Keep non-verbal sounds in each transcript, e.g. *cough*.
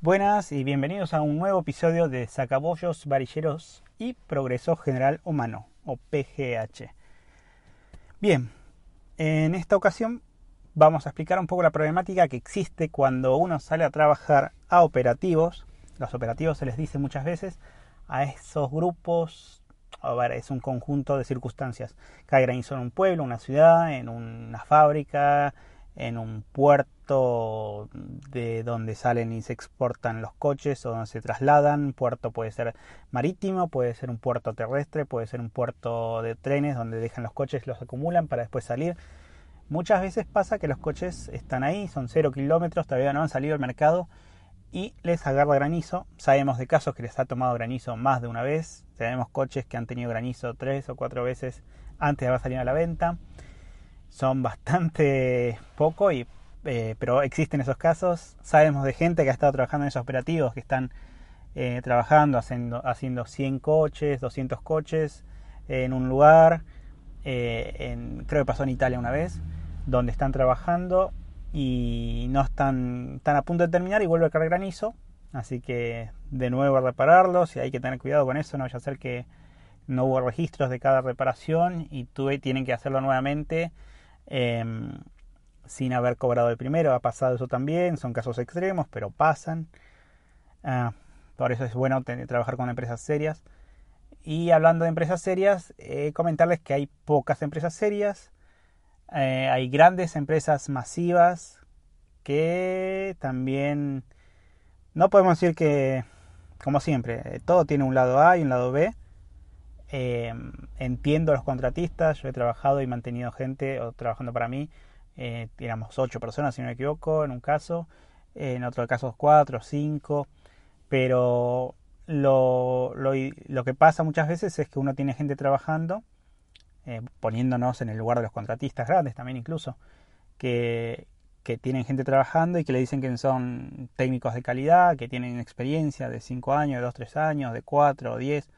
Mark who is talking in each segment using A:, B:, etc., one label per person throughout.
A: Buenas y bienvenidos a un nuevo episodio de Sacabollos, Varilleros y Progreso General Humano, o PGH. Bien, en esta ocasión vamos a explicar un poco la problemática que existe cuando uno sale a trabajar a operativos. Los operativos se les dice muchas veces a esos grupos, a ver, es un conjunto de circunstancias. Granizo en un pueblo, una ciudad, en una fábrica, en un puerto de donde salen y se exportan los coches o donde se trasladan. Puerto puede ser marítimo, puede ser un puerto terrestre, puede ser un puerto de trenes donde dejan los coches, los acumulan para después salir. Muchas veces pasa que los coches están ahí, son cero kilómetros, todavía no han salido al mercado y les agarra granizo. Sabemos de casos que les ha tomado granizo más de una vez. Tenemos coches que han tenido granizo tres o cuatro veces antes de haber salido a la venta son bastante poco, y, eh, pero existen esos casos. Sabemos de gente que ha estado trabajando en esos operativos, que están eh, trabajando, haciendo, haciendo 100 coches, 200 coches en un lugar, eh, creo que pasó en Italia una vez, donde están trabajando y no están, están a punto de terminar y vuelve a caer granizo. Así que de nuevo a repararlos y hay que tener cuidado con eso, no vaya a ser que no hubo registros de cada reparación y tuve, tienen que hacerlo nuevamente Em, sin haber cobrado el primero. Ha pasado eso también, son casos extremos, pero pasan. Ah, por eso es bueno trabajar con empresas serias. Y hablando de empresas serias, eh, comentarles que hay pocas empresas serias, eh, hay grandes empresas masivas que también no podemos decir que, como siempre, eh, todo tiene un lado A y un lado B. Eh, entiendo a los contratistas, yo he trabajado y mantenido gente o trabajando para mí, eh, éramos ocho personas si no me equivoco en un caso, en otro caso cuatro, cinco, pero lo, lo, lo, que pasa muchas veces es que uno tiene gente trabajando, eh, poniéndonos en el lugar de los contratistas grandes también incluso, que, que tienen gente trabajando y que le dicen que son técnicos de calidad, que tienen experiencia de cinco años, de 2, 3 años, de cuatro o 10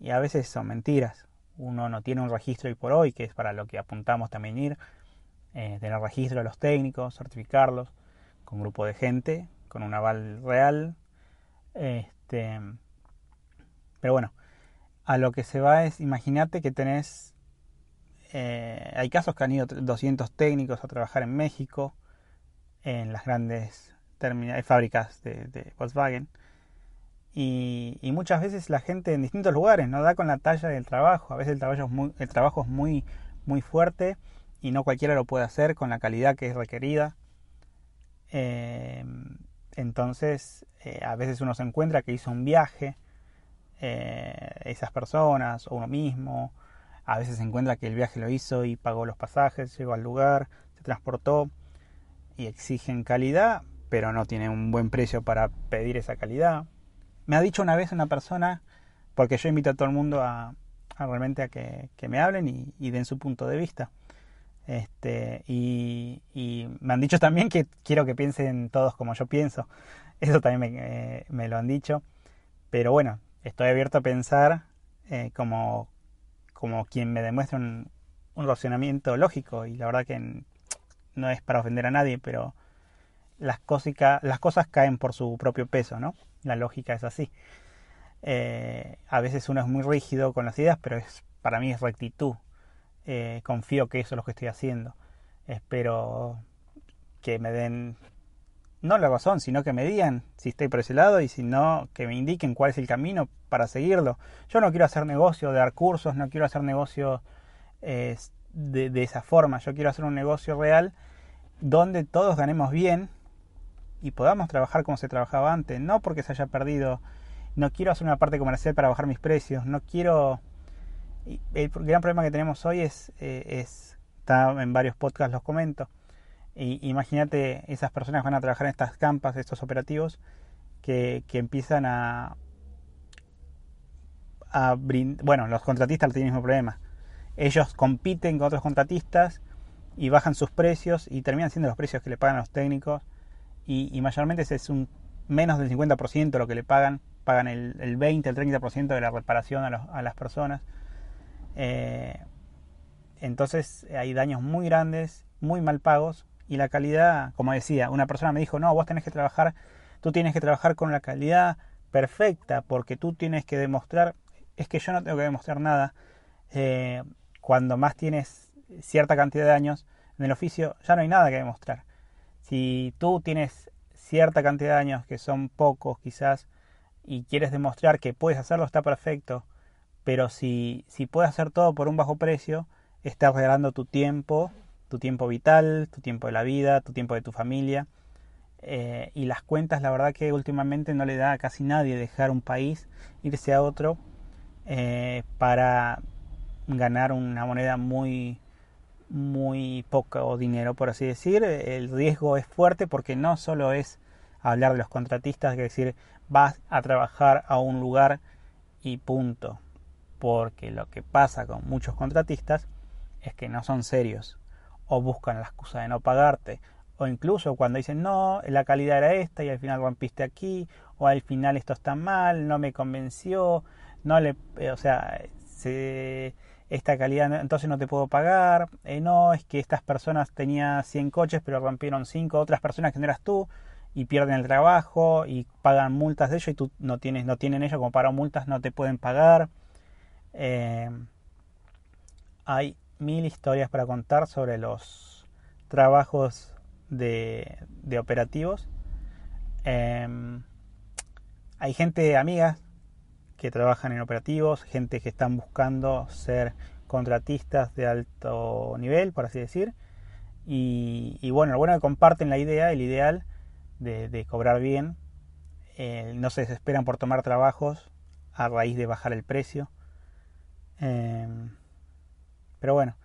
A: y a veces son mentiras. Uno no tiene un registro hoy por hoy, que es para lo que apuntamos también ir, eh, tener registro de los técnicos, certificarlos con un grupo de gente, con un aval real. Este, pero bueno, a lo que se va es, imagínate que tenés, eh, hay casos que han ido 200 técnicos a trabajar en México, en las grandes fábricas de Volkswagen, y, muchas veces la gente en distintos lugares no da con la talla del trabajo. A veces el trabajo es muy, el trabajo es muy, muy fuerte y no cualquiera lo puede hacer con la calidad que es requerida. Eh, entonces, eh, a veces uno se encuentra que hizo un viaje, eh, esas personas o uno mismo. A veces se encuentra que el viaje lo hizo y pagó los pasajes, llegó al lugar, se transportó y exigen calidad, pero no tiene un buen precio para pedir esa calidad. Me ha dicho una vez una persona, porque yo invito a todo el mundo a, realmente a que, me hablen y, den su punto de vista. Este, y, me han dicho también que quiero que piensen todos como yo pienso. *laughs* Eso también me, eh, lo han dicho. Pero bueno, estoy abierto a pensar eh, como, como quien me demuestra un, un razonamiento lógico. Y la verdad que no es para ofender a nadie, pero las, las cosas caen por su propio peso, ¿no? La lógica es así. Eh, a veces uno es muy rígido con las ideas, pero es, para mí es rectitud. Eh, confío que eso es lo que estoy haciendo. Espero que me den, no la razón, sino que me digan si estoy por ese lado y si no, que me indiquen cuál es el camino para seguirlo. Yo no quiero hacer negocio de dar cursos, no quiero hacer negocio de, de esa forma. Yo quiero hacer un negocio real donde todos ganemos bien y podamos trabajar como se trabajaba antes, no porque se haya perdido, no quiero hacer una parte comercial para bajar mis precios, no quiero... El gran problema que tenemos hoy es, eh, es está en varios podcasts, los comento, imagínate esas personas van a trabajar en estas campas, estos operativos, que, que empiezan a, a bueno, los contratistas tienen el mismo problema. Ellos compiten con otros contratistas y bajan sus precios y terminan siendo los precios que le pagan a los técnicos y, mayormente ese es un menos del 50% lo que le pagan, pagan el, el 20, el 30% de la reparación a, a las personas. Eh, entonces hay daños muy grandes, muy mal pagos y la calidad, como decía, una persona me dijo, no, vos tenés que trabajar tú tienes que trabajar con la calidad perfecta porque tú tienes que demostrar, es que yo no tengo que demostrar nada, eh, cuando más tienes cierta cantidad de años en el oficio, ya no hay nada que demostrar. Si tú tienes cierta cantidad de años, que son pocos quizás, y quieres demostrar que puedes hacerlo, está perfecto, pero si, si puedes hacer todo por un bajo precio, estás regalando tu tiempo, tu tiempo vital, tu tiempo de la vida, tu tiempo de tu familia. Eh, y las cuentas, la verdad que últimamente no le da a casi nadie dejar un país, irse a otro, eh, para ganar una moneda muy, muy poco dinero, por así decir. El riesgo es fuerte porque no solo es hablar de los contratistas, es decir, vas a trabajar a un lugar y punto. Porque lo que pasa con muchos contratistas es que no son serios o buscan la excusa de no pagarte o incluso cuando dicen no, la calidad era esta y al final rompiste aquí o al final esto está mal, no me convenció, no le, o sea, se, esta calidad entonces no te puedo pagar, eh, no, es que estas personas tenían 100 coches pero rompieron 5, otras personas que no eras tú y pierden el trabajo y pagan multas de ellos y tú no tienes, no tienen ellos como para multas, no te pueden pagar. Eh, hay mil historias para contar sobre los trabajos de, operativos. Em, hay gente, amigas, que trabajan en operativos, gente que están buscando ser contratistas de alto nivel, por así decir. Y, bueno, lo bueno que comparten la idea, el ideal de, cobrar bien. Eh, no se desesperan por tomar trabajos a raíz de bajar el precio. Em, pero bueno,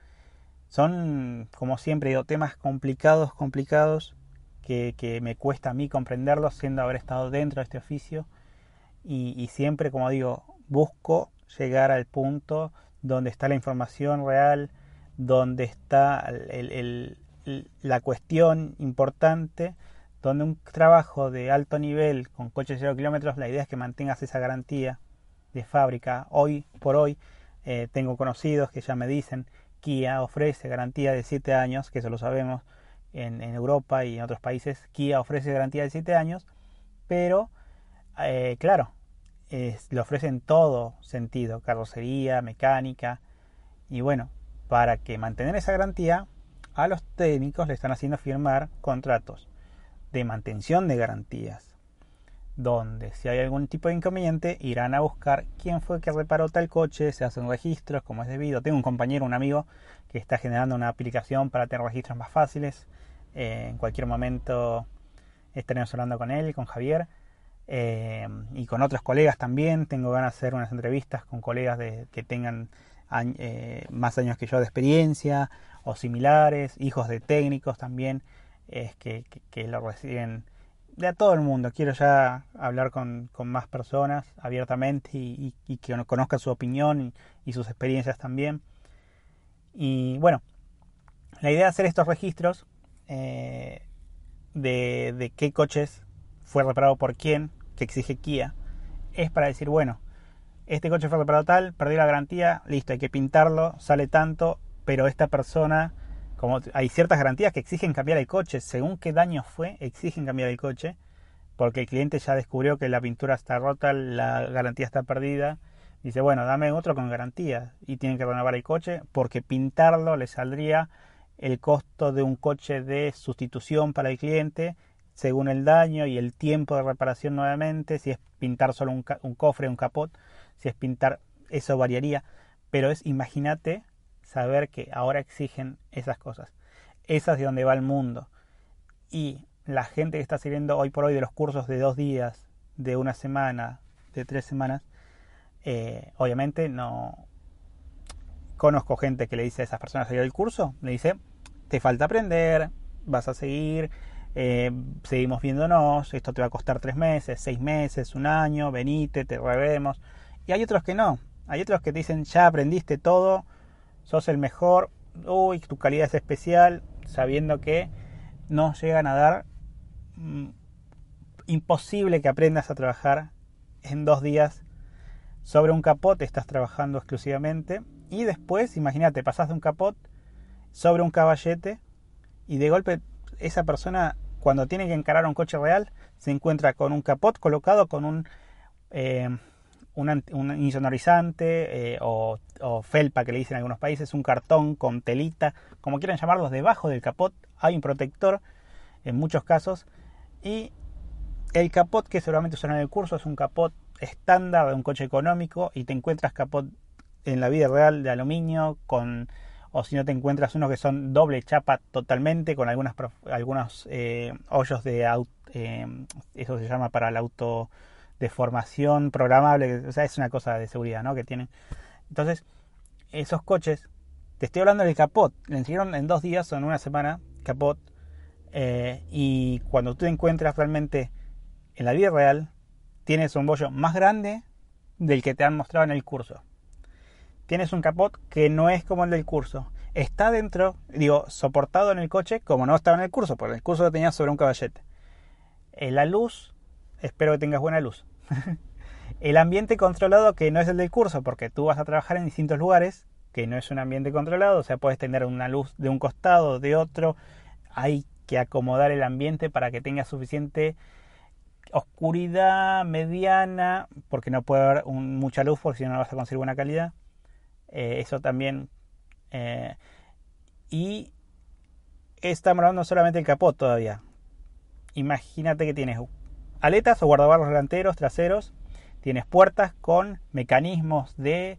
A: son, como siempre digo, temas complicados, complicados, que, que me cuesta a mí comprenderlos, siendo haber estado dentro de este oficio y, siempre, como digo, busco llegar al punto donde está la información real, donde está la cuestión importante, donde un trabajo de alto nivel con coches de 0 kilómetros, la idea es que mantengas esa garantía de fábrica. Hoy por hoy eh, tengo conocidos que ya me dicen, Kia ofrece garantía de 7 años, que eso lo sabemos en, en Europa y en otros países, Kia ofrece garantía de 7 años, pero eh, claro, le ofrecen todo sentido, carrocería, mecánica, y bueno, para que mantener esa garantía, a los técnicos le están haciendo firmar contratos de mantención de garantías, donde si hay algún tipo de inconveniente irán a buscar quién fue que reparó tal coche, se hacen registros como es debido. Tengo un compañero, un amigo, que está generando una aplicación para tener registros más fáciles. Eh, en cualquier momento estaremos hablando con él, con Javier eh, y con otros colegas también. Tengo ganas de hacer unas entrevistas con colegas que tengan eh, más años que yo de experiencia o similares, hijos de técnicos también, es que, lo reciben de todo el mundo. Quiero ya hablar con, más personas abiertamente y, que conozcan su opinión y, sus experiencias también. Y bueno, la idea de hacer estos registros eh, de qué coches fue reparado por quién, que exige Kia, es para decir, bueno, este coche fue reparado tal, perdió la garantía, listo, hay que pintarlo, sale tanto, pero esta persona, como hay ciertas garantías que exigen cambiar el coche, según qué daño fue, exigen cambiar el coche, porque el cliente ya descubrió que la pintura está rota, la garantía está perdida, dice, bueno, dame otro con garantía, y tienen que renovar el coche, porque pintarlo le saldría el costo de un coche de sustitución para el cliente según el daño y el tiempo de reparación nuevamente, si es pintar solo un, cofre, un capot, si es pintar, eso variaría, pero es, imagínate, saber que ahora exigen esas cosas. Esas de donde va el mundo. Y la gente que está sirviendo hoy por hoy de los cursos de dos días, de una semana, de tres semanas, eh, obviamente no conozco gente que le dice a esas personas que del curso, le dice, te falta aprender, vas a seguir, eh, seguimos viéndonos, esto te va a costar tres meses, seis meses, un año, venite, te revemos. Y hay otros que no, hay otros que te dicen, ya aprendiste todo, sos el mejor, uy, tu calidad es especial, sabiendo que no llegan a dar mm, imposible que aprendas a trabajar en dos días. Sobre un capot, estás trabajando exclusivamente, y después, imagínate, pasas de un capot sobre un caballete y de golpe esa persona cuando tiene que encarar un coche real, se encuentra con un capot colocado con un, eh, un, insonorizante eh, o, felpa que le dicen en algunos países, un cartón con telita, como quieran llamarlos, debajo del capot hay un protector en muchos casos y el capot que seguramente usarán en el curso es un capot estándar de un coche económico y te encuentras capot en la vida real de aluminio con o si no te encuentras unos que son doble chapa totalmente con algunas algunos eh, hoyos de auto, eh, eso se llama para el auto de formación programable, o sea, es una cosa de seguridad, ¿no? Que tienen. Entonces, esos coches, te estoy hablando del capot, le enseñaron en dos días o en una semana capot, eh, y cuando tú encuentras realmente en la vida real, tienes un bollo más grande del que te han mostrado en el curso. Tienes un capot que no es como el del curso. Está dentro, digo, soportado en el coche como no estaba en el curso, porque el curso lo tenía sobre un caballete. Eh, la luz, espero que tengas buena luz. *laughs* el ambiente controlado que no es el del curso, porque tú vas a trabajar en distintos lugares, que no es un ambiente controlado, o sea, puedes tener una luz de un costado, de otro. Hay que acomodar el ambiente para que tenga suficiente oscuridad mediana, porque no puede haber mucha luz, porque si no, no vas a conseguir buena calidad. Eh, eso también. Eh, y estamos hablando solamente del capot todavía. Imagínate que tienes aletas o guardabarros delanteros, traseros. Tienes puertas con mecanismos de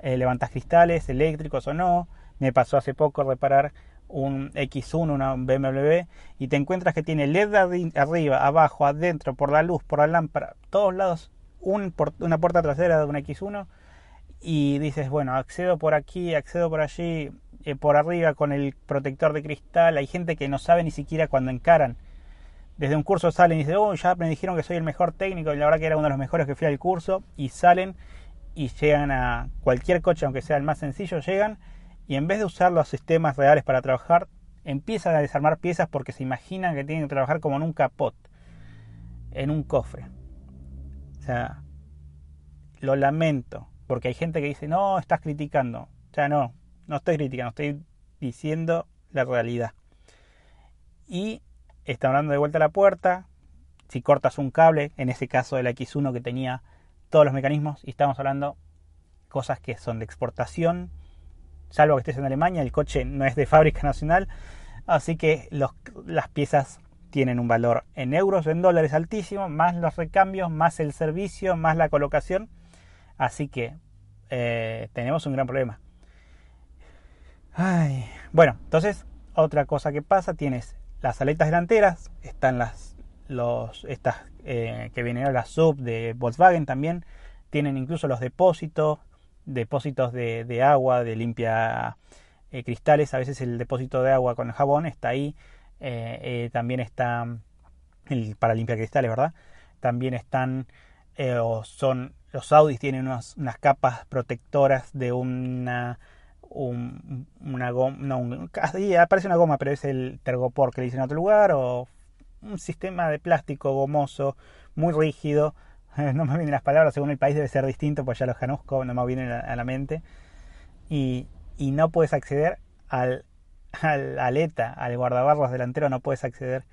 A: eh, levantas cristales eléctricos o no. Me pasó hace poco reparar un X1, una BMW, y te encuentras que tiene LED arriba, abajo, adentro, por la luz, por la lámpara, todos lados, un, una puerta trasera de un X1, y dices, bueno, accedo por aquí, accedo por allí, eh, por arriba con el protector de cristal. Hay gente que no sabe ni siquiera cuando encaran. Desde un curso salen y dicen, oh, ya me dijeron que soy el mejor técnico, y la verdad que era uno de los mejores que fui al curso, y salen y llegan a cualquier coche, aunque sea el más sencillo, llegan y en vez de usar los sistemas reales para trabajar, empiezan a desarmar piezas porque se imaginan que tienen que trabajar como en un capot, en un cofre. O sea, lo lamento, porque hay gente que dice, no, estás criticando. O sea, no, no estoy criticando, estoy diciendo la realidad. Y está hablando de vuelta a la puerta. Si cortas un cable, en ese caso del X1 que tenía todos los mecanismos, y estamos hablando cosas que son de exportación, salvo que estés en Alemania, el coche no es de fábrica *laughs* nacional, así que las piezas tienen un valor en euros, en dólares altísimo, más los recambios, más el servicio, más la colocación, así que eh, tenemos un gran problema. Bueno, entonces otra cosa que pasa, tienes las aletas delanteras, están las los estas eh, que vienen las sub de Volkswagen también, tienen incluso los depósitos, depósitos de, agua, de limpia eh, cristales, a veces el depósito de agua con el jabón está ahí, eh, también está el, para limpiar cristales, ¿verdad? También están, o son, los Audis tienen unas, capas protectoras de una, una goma, no, aparece una goma, pero es el tergopor que le dicen en otro lugar, o un sistema de plástico gomoso, muy rígido, *laughs* no me vienen las palabras, según el país debe ser distinto, pues ya los conozco, no me vienen a la mente. Y, y no puedes acceder al, al aleta, al guardabarros delantero, no puedes acceder.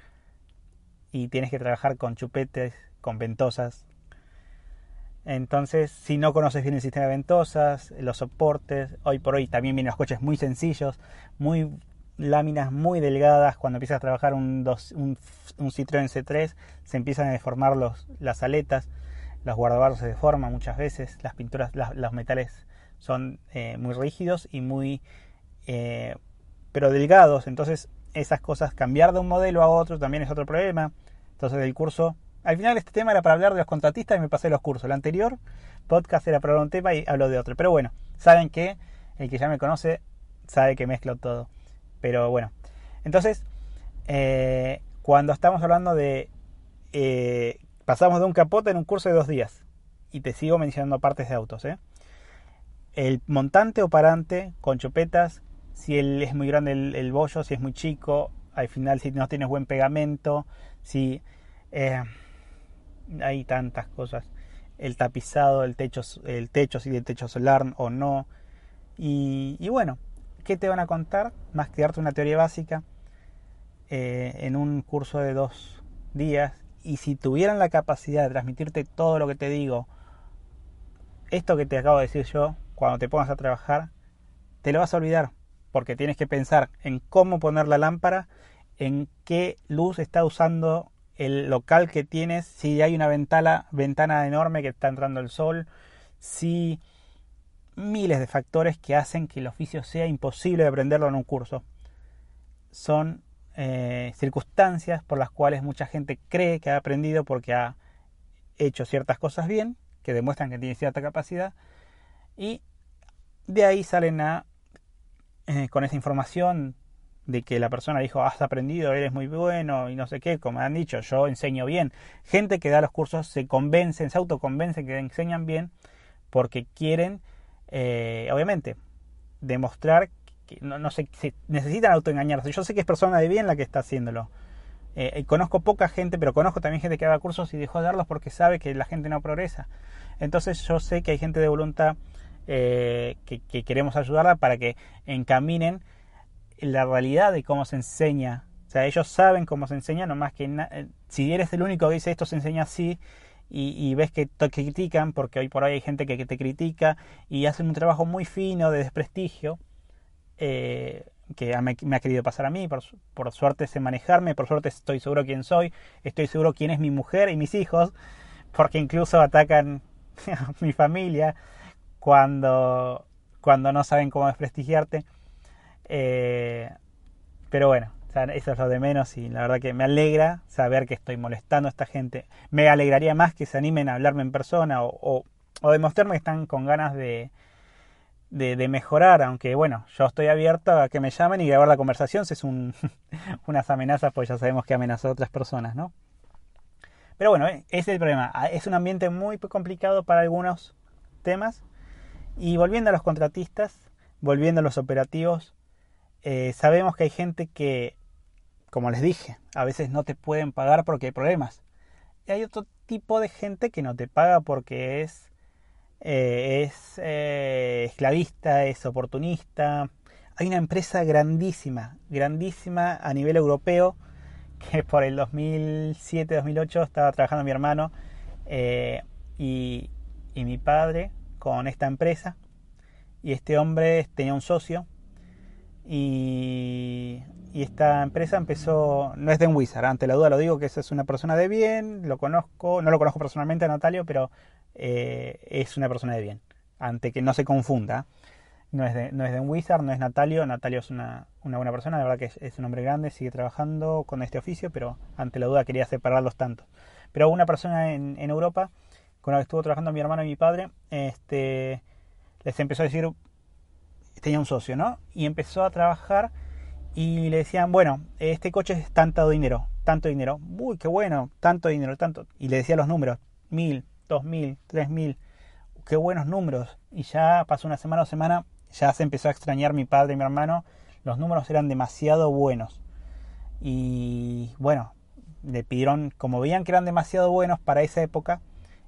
A: Y tienes que trabajar con chupetes, con ventosas. Entonces, si no conoces bien el sistema de ventosas, los soportes, hoy por hoy también vienen los coches muy sencillos, muy láminas muy delgadas. Cuando empiezas a trabajar un, un, un Citroën C3, se empiezan a deformar las aletas los guardabarros se deforman muchas veces, las pinturas, los metales son eh, muy rígidos y muy eh, pero delgados, entonces esas cosas, cambiar de un modelo a otro también es otro problema. Entonces el curso, al final este tema era para hablar de los contratistas y me pasé los cursos. El anterior podcast era para hablar un tema y hablo de otro. Pero bueno, saben que el que ya me conoce sabe que mezclo todo. Pero bueno, entonces eh, cuando estamos hablando de Pasamos de un capote en un curso de dos días. Y te sigo mencionando partes de autos. ¿eh? El montante o parante con chupetas, si él es muy grande el, bollo, si es muy chico, al final si no tienes buen pegamento, si eh, hay tantas cosas. El tapizado, el techo, el techo, si el techo solar o no. Y, bueno, ¿qué te van a contar? Más que darte una teoría básica. eh, en un curso de dos días y si tuvieran la capacidad de transmitirte todo lo que te digo, esto que te acabo de decir yo, cuando te pongas a trabajar, te lo vas a olvidar, porque tienes que pensar en cómo poner la lámpara, en qué luz está usando el local que tienes, si hay una ventana, ventana enorme que está entrando el sol, si miles de factores que hacen que el oficio sea imposible de aprenderlo en un curso. Son eh, circunstancias por las cuales mucha gente cree que ha aprendido porque ha hecho ciertas cosas bien, que demuestran que tiene cierta capacidad, y de ahí salen a, eh, con esa información de que la persona dijo, has aprendido, eres muy bueno y no sé qué, como han dicho, yo enseño bien. Gente que da los cursos se convencen, se autoconvencen que enseñan bien porque quieren, eh, obviamente, demostrar que no, no se, necesitan autoengañarse. Yo sé que es persona de bien la que está haciéndolo. Eh, conozco poca gente, pero conozco también gente que da cursos y dejó de darlos porque sabe que la gente no progresa. Entonces yo sé que hay gente de voluntad eh, que, queremos ayudarla para que encaminen la realidad de cómo se enseña. O sea, ellos saben cómo se enseña, nomás que eh, si eres el único que dice esto se enseña así y, ves que te critican, porque hoy por hoy hay gente que, te critica y hacen un trabajo muy fino de desprestigio, eh, que me, ha querido pasar a mí, por, por, suerte sé manejarme, por suerte estoy seguro quién soy, estoy seguro quién es mi mujer y mis hijos, porque incluso atacan *laughs* a mi familia cuando, cuando no saben cómo desprestigiarte. Eh, pero bueno, eso es lo de menos y la verdad que me alegra saber que estoy molestando a esta gente. Me alegraría más que se animen a hablarme en persona o, o, demostrarme que están con ganas de, de, mejorar, aunque bueno, yo estoy abierto a que me llamen y grabar la conversación si es un, *laughs* unas amenazas, pues ya sabemos que amenaza a otras personas, ¿no? Pero bueno, ese es el problema. Ah, es un ambiente muy complicado para algunos temas. Y volviendo a los contratistas, volviendo a los operativos, eh, sabemos que hay gente que, como les dije, a veces no te pueden pagar porque hay problemas. Y hay otro tipo de gente que no te paga porque es, eh, es eh, esclavista, es oportunista. Hay una empresa grandísima, grandísima a nivel europeo, *laughs* que por el 2007-2008 estaba trabajando mi hermano y, y mi padre con esta empresa. Y este hombre tenía un socio y, esta empresa empezó, no es de un Wizard, ante la duda lo digo que esa es una persona de bien, lo conozco, no lo conozco personalmente a Natalio, pero eh, es una persona de bien, ante que no se confunda. No es, de, no es de un Wizard, no es Natalio, Natalio es una, una buena persona, la verdad que es, un hombre grande, sigue trabajando con este oficio, pero ante la duda quería separarlos tanto. Pero una persona en, en Europa con la que estuvo trabajando mi hermano y mi padre, este, les empezó a decir, tenía un socio, ¿no? Y empezó a trabajar y le decían, bueno, este coche es tanto dinero, tanto dinero, uy, qué bueno, tanto dinero, tanto. Y le decía los números, mil, dos mil, tres mil, qué buenos números. Y ya pasó una semana o semana, ya se empezó a extrañar mi padre y mi hermano, los números eran demasiado buenos. Y bueno, le pidieron, como veían que eran demasiado buenos para esa época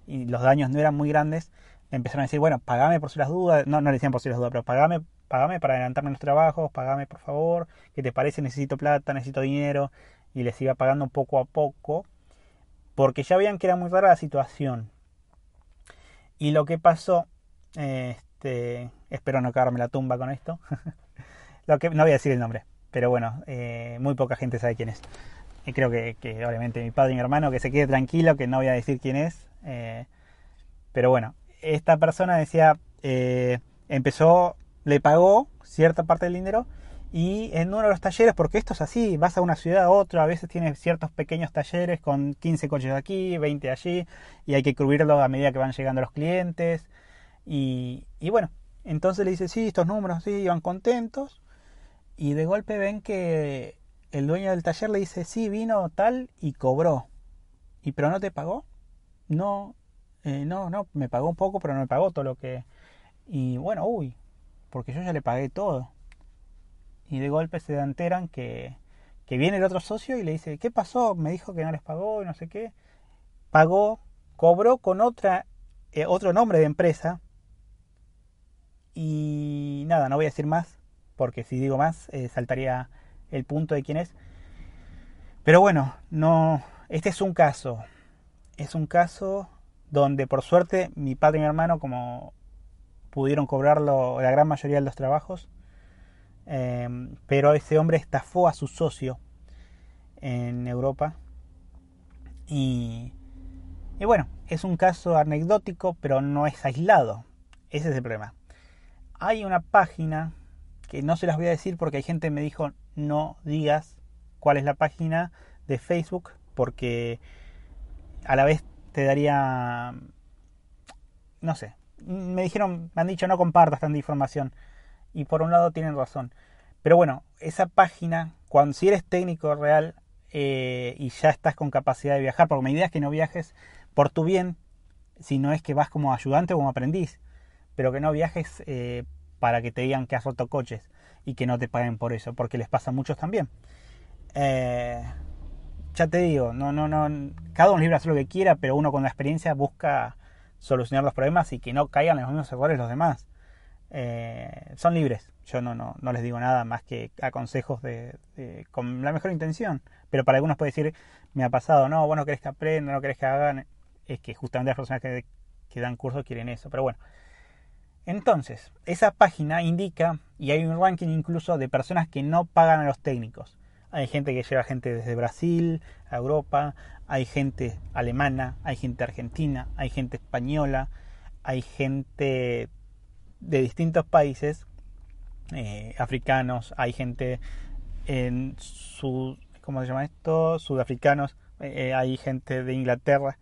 A: y los daños no eran muy grandes, le empezaron a decir, bueno, pagame por si las dudas, no, no le decían por si las dudas, pero pagame pagame para adelantarme los trabajos, pagame por favor, ¿qué te parece? Necesito plata, necesito dinero, y les iba pagando poco a poco, porque ya veían que era muy rara la situación. Y lo que pasó, este, espero no cagarme la tumba con esto, *laughs* lo que, no voy a decir el nombre, pero bueno, eh, muy poca gente sabe quién es. Y creo que, obviamente mi padre y mi hermano, que se quede tranquilo, que no voy a decir quién es. Eh, pero bueno, esta persona decía, eh, empezó le pagó cierta parte del dinero y en uno de los talleres, porque esto es así, vas a una ciudad a otra, a veces tienes ciertos pequeños talleres con 15 coches aquí, 20 allí, y hay que cubrirlo a medida que van llegando los clientes. Y, y bueno, entonces le dice, sí, estos números, sí, iban contentos. Y de golpe ven que el dueño del taller le dice, sí, vino tal y cobró. ¿Y pero no te pagó? No, eh, no, no, me pagó un poco, pero no me pagó todo lo que... Y bueno, uy, porque yo ya le pagué todo. Y de golpe se enteran que, que viene el otro socio y le dice, ¿qué pasó? Me dijo que no les pagó y no sé qué. Pagó, cobró con otra, eh, otro nombre de empresa. Y nada, no voy a decir más, porque si digo más, eh, saltaría el punto de quién es. Pero bueno, no, este es un caso, es un caso donde por suerte mi padre y mi hermano como pudieron cobrarlo la gran mayoría de los trabajos, em, pero ese hombre estafó a su socio en Europa y, y bueno, es un caso anecdótico, pero no es aislado. Ese es el problema. Hay una página que no se las voy a decir porque hay gente que me dijo no digas cuál es la página de Facebook porque a la vez te daría no sé me dijeron me han dicho no compartas tanta información y por un lado tienen razón pero bueno esa página cuando si eres técnico real eh, y ya estás con capacidad de viajar porque mi idea es que no viajes por tu bien si no es que vas como ayudante o como aprendiz pero que no viajes eh, para que te digan que has roto coches y que no te paguen por eso, porque les pasa a muchos también. Eh, ya te digo, no, no, no, cada uno libre hacer lo que quiera, pero uno con la experiencia busca solucionar los problemas y que no caigan en los mismos errores los demás. Eh, son libres, yo no, no, no les digo nada más que a consejos de, con la mejor intención, pero para algunos puede decir, me ha pasado, no, vos no querés que aprendan, no querés que hagan, es que justamente las personas que, que dan cursos quieren eso, pero bueno. Entonces, esa página indica, y hay un ranking incluso de personas que no pagan a los técnicos. Hay gente que lleva gente desde Brasil a Europa, hay gente alemana, hay gente argentina, hay gente española, hay gente de distintos países eh, africanos, hay gente en su, ¿cómo se llama esto? Sudafricanos, eh, hay gente de Inglaterra,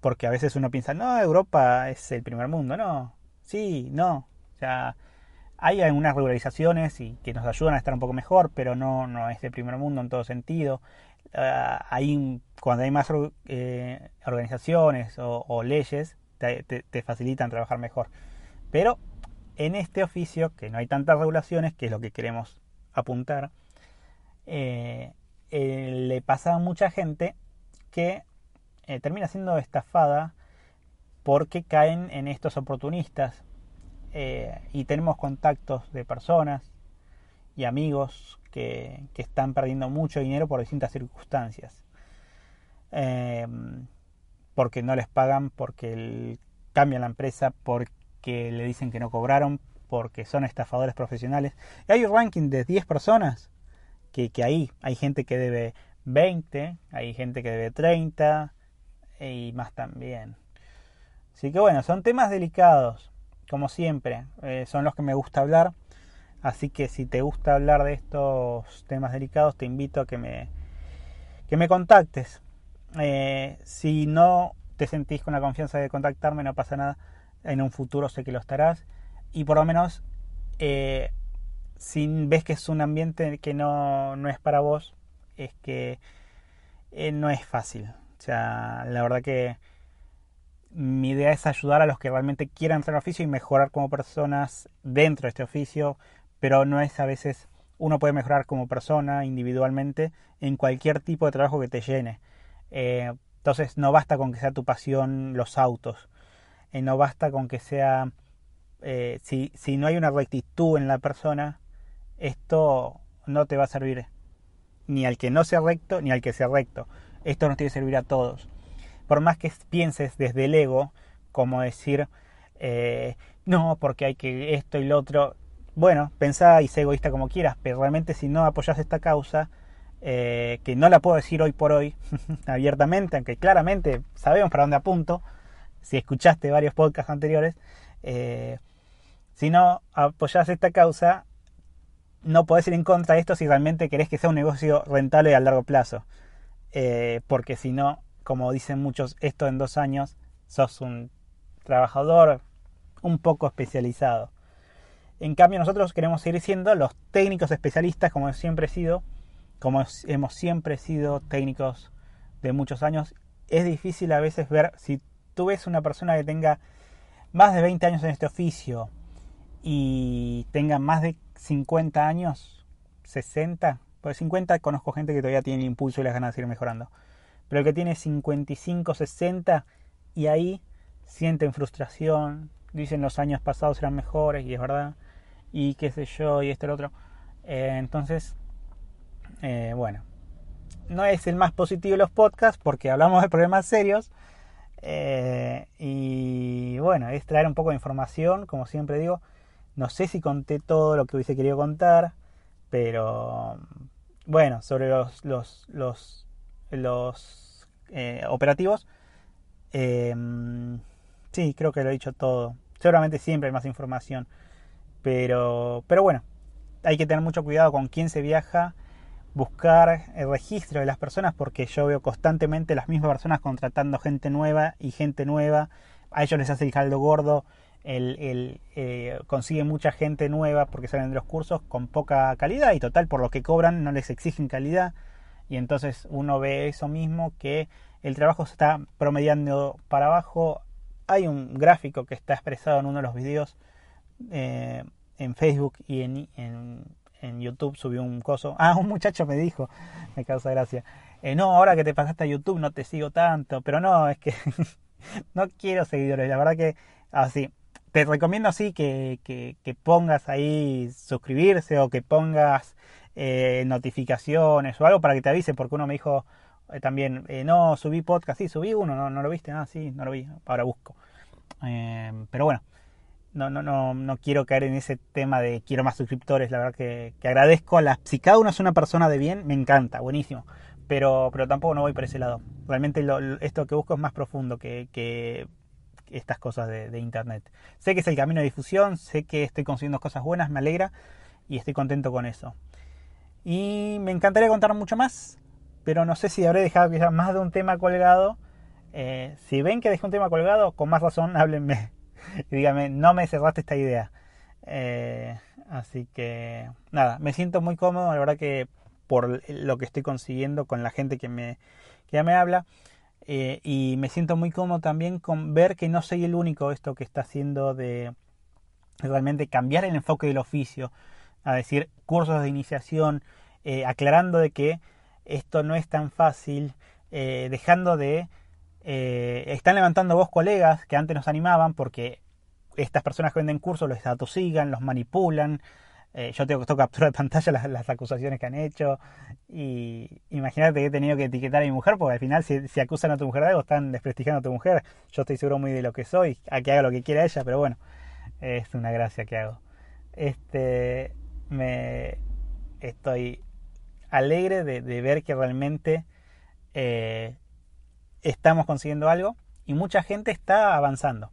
A: porque a veces uno piensa, no, Europa es el primer mundo, no, Sí, no. O sea, hay algunas regularizaciones y que nos ayudan a estar un poco mejor, pero no, no es de primer mundo en todo sentido. Uh, cuando hay más eh, organizaciones o, leyes, te, facilitan trabajar mejor. Pero en este oficio, que no hay tantas regulaciones, que es lo que queremos apuntar, eh, eh, le pasa a mucha gente que termina siendo estafada porque caen en estos oportunistas y tenemos contactos de personas y amigos que, están perdiendo mucho dinero por distintas circunstancias. Em, porque no les pagan, porque cambian la empresa, porque le dicen que no cobraron, porque son estafadores profesionales. Y hay un ranking de 10 personas que, que ahí hay gente que debe 20, hay gente que debe 30 y más también. Así que bueno, son temas delicados, como siempre, eh, son los que me gusta hablar. Así que si te gusta hablar de estos temas delicados, te invito a que me, que me contactes. Eh, si no te sentís con la confianza de contactarme, no pasa nada. En un futuro sé que lo estarás. Y por lo menos, eh, si ves que es un ambiente que no, no es para vos, es que no es fácil. O sea, la verdad que mi idea es ayudar a los que realmente quieran hacer oficio y mejorar como personas dentro de este oficio, pero no es a veces uno puede mejorar como persona individualmente en cualquier tipo de trabajo que te llene. Eh, entonces no basta con que sea tu pasión los autos, eh, no basta con que sea, eh, si, si no hay una rectitud en la persona, esto no te va a servir ni al que no sea recto ni al que sea recto. Esto nos tiene que servir a todos por más que pienses desde el ego, como decir, no, porque hay que esto y lo otro, bueno, pensá y sé egoísta como quieras, pero realmente si no apoyas esta causa, eh, que no la puedo decir hoy por hoy *laughs* abiertamente, aunque claramente sabemos para dónde apunto, si escuchaste varios podcasts anteriores, eh, si no apoyas esta causa, no podés ir en contra de esto si realmente querés que sea un negocio rentable a largo plazo. porque si no, como dicen muchos, esto en dos años sos un trabajador un poco especializado. En cambio, nosotros queremos seguir siendo los técnicos especialistas, como siempre he sido, como hemos siempre sido técnicos de muchos años. Es difícil a veces ver, si tú ves una persona que tenga más de 20 años en este oficio y tenga más de 50 años, 60, pues 50 conozco gente que todavía tiene el impulso y las ganas de seguir mejorando pero el que tiene 55, 60 y ahí sienten frustración, dicen los años pasados eran mejores y es verdad, y qué sé yo, y esto y lo otro. Eh, entonces, eh, bueno, no es el más positivo de los podcasts porque hablamos de problemas serios. Eh, y bueno, es traer un poco de información, como siempre digo. No sé si conté todo lo que hubiese querido contar, pero bueno, sobre los, los, los, los operativos. Sí, creo que lo he dicho todo. Seguramente siempre hay más información. Pero, pero bueno, hay que tener mucho cuidado con quién se viaja buscar el registro de las personas porque yo veo constantemente las mismas personas contratando gente nueva y gente nueva. A ellos les hace el caldo gordo, el, el eh, consiguen mucha gente nueva porque salen de los cursos con poca calidad y total por lo que cobran no les exigen calidad y entonces uno ve eso mismo que el trabajo se está promediando para abajo. Hay un gráfico que está expresado en uno de los videos eh, en Facebook y en, en YouTube subió un coso. *laughs* Ah, un muchacho me dijo, me causa gracia. Eh, no, ahora que te pasaste a YouTube no te sigo tanto, pero no, es que *laughs* no quiero seguidores, la verdad que así. te recomiendo así que, que, pongas ahí suscribirse o que pongas eh, notificaciones o algo para que te avise, porque uno me dijo eh, también, no, subí podcast, sí, subí uno, no, no lo viste, ah, sí, no lo vi, ahora busco. pero bueno, no, no, no, no quiero caer en ese tema de quiero más suscriptores. La verdad que, agradezco a las. Si cada uno es una persona de bien, me encanta, buenísimo. Pero, pero tampoco no voy por ese lado. Realmente esto que busco es más profundo que, que estas cosas de, internet. Sé que es el camino de difusión, sé que estoy consiguiendo cosas buenas, me alegra y estoy contento con eso. Y me encantaría contar mucho más, pero no sé si habré dejado quizás más de un tema colgado. Eh, si ven que dejé un tema colgado, con más razón háblenme *laughs* y dígame, no me cerraste esta idea. Eh, así que nada, me siento muy cómodo, la verdad que por lo que estoy consiguiendo con la gente que me, que ya me habla. Eh, y me siento muy cómodo también con ver que no soy el único esto que está haciendo de realmente cambiar el enfoque del oficio, a decir, cursos de iniciación, eh, aclarando de que esto no es tan fácil, dejando de eh, están levantando vos colegas que antes nos animaban porque estas personas que venden cursos los atosigan, los manipulan. Eh, yo tengo, que captura de pantalla las, acusaciones que han hecho. Y imagínate que he tenido que etiquetar a mi mujer porque al final si, acusan a tu mujer de algo están desprestigiando a tu mujer. Yo estoy seguro muy de lo que soy, a que haga lo que quiera ella, pero bueno, es una gracia que hago. Este, me estoy alegre de, ver que realmente eh, estamos consiguiendo algo y mucha gente está avanzando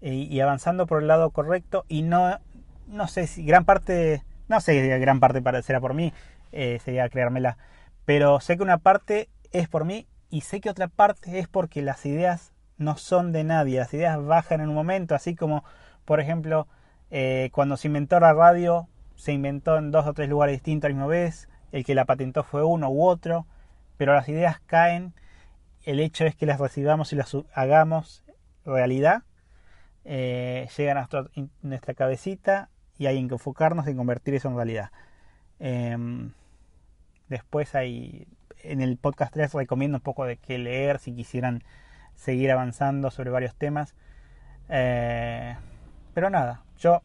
A: y, avanzando por el lado correcto y no no sé si gran parte no sé si gran parte será por mí eh, sería creármela pero sé que una parte es por mí y sé que otra parte es porque las ideas no son de nadie las ideas bajan en un momento así como por ejemplo eh, cuando se inventó la radio se inventó en dos o tres lugares distintos a la misma vez el que la patentó fue uno u otro pero las ideas caen el hecho es que las recibamos y las hagamos realidad, eh, llegan a nuestra, cabecita y hay que enfocarnos en convertir eso en realidad. Em, después hay, en el podcast 3 recomiendo un poco de qué leer si quisieran seguir avanzando sobre varios temas. Eh, pero nada, yo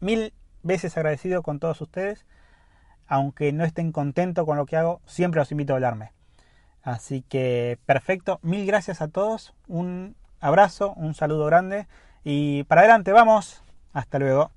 A: mil veces agradecido con todos ustedes. Aunque no estén contentos con lo que hago, siempre los invito a hablarme. Así que perfecto, mil gracias a todos, un abrazo, un saludo grande. Y para adelante vamos, hasta luego.